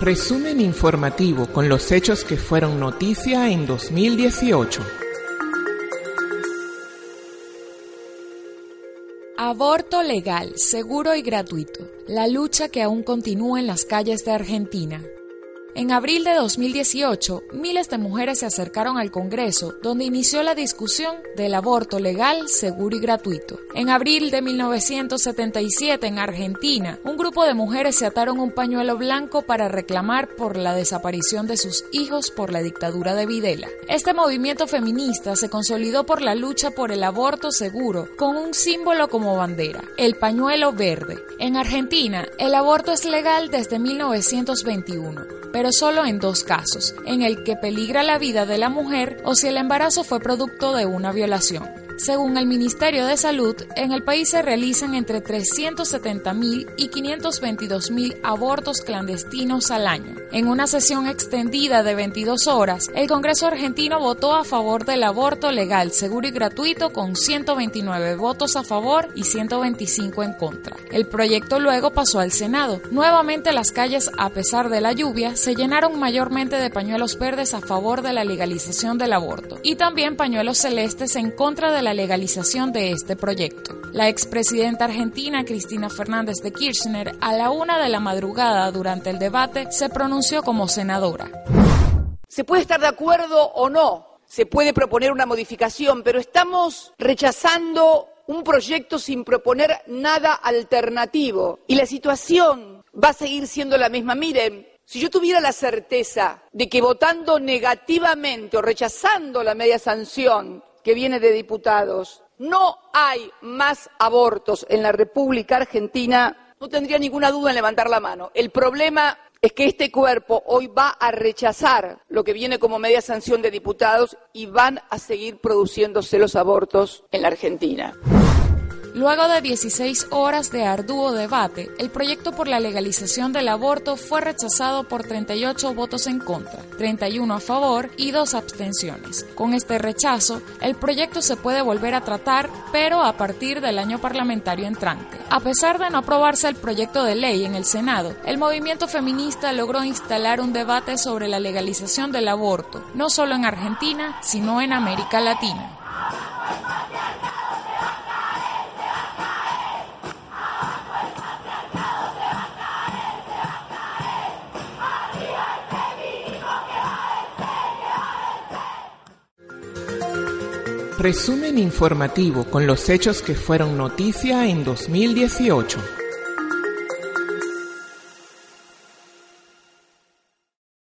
Resumen informativo con los hechos que fueron noticia en 2018. Aborto legal, seguro y gratuito. La lucha que aún continúa en las calles de Argentina. En abril de 2018, miles de mujeres se acercaron al Congreso, donde inició la discusión del aborto legal, seguro y gratuito. En abril de 1977, en Argentina, un grupo de mujeres se ataron un pañuelo blanco para reclamar por la desaparición de sus hijos por la dictadura de Videla. Este movimiento feminista se consolidó por la lucha por el aborto seguro, con un símbolo como bandera, el pañuelo verde. En Argentina, el aborto es legal desde 1921 pero solo en dos casos, en el que peligra la vida de la mujer o si el embarazo fue producto de una violación. Según el Ministerio de Salud, en el país se realizan entre 370.000 y 522.000 abortos clandestinos al año. En una sesión extendida de 22 horas, el Congreso argentino votó a favor del aborto legal, seguro y gratuito con 129 votos a favor y 125 en contra. El proyecto luego pasó al Senado. Nuevamente las calles, a pesar de la lluvia, se llenaron mayormente de pañuelos verdes a favor de la legalización del aborto y también pañuelos celestes en contra de la legalización de este proyecto. La expresidenta argentina Cristina Fernández de Kirchner a la una de la madrugada durante el debate se pronunció como senadora. Se puede estar de acuerdo o no, se puede proponer una modificación, pero estamos rechazando un proyecto sin proponer nada alternativo. Y la situación va a seguir siendo la misma. Miren, si yo tuviera la certeza de que votando negativamente o rechazando la media sanción que viene de diputados, no hay más abortos en la República Argentina, no tendría ninguna duda en levantar la mano. El problema es que este cuerpo hoy va a rechazar lo que viene como media sanción de diputados y van a seguir produciéndose los abortos en la Argentina. Luego de 16 horas de arduo debate, el proyecto por la legalización del aborto fue rechazado por 38 votos en contra, 31 a favor y 2 abstenciones. Con este rechazo, el proyecto se puede volver a tratar, pero a partir del año parlamentario entrante. A pesar de no aprobarse el proyecto de ley en el Senado, el movimiento feminista logró instalar un debate sobre la legalización del aborto, no solo en Argentina, sino en América Latina. Resumen informativo con los hechos que fueron noticia en 2018.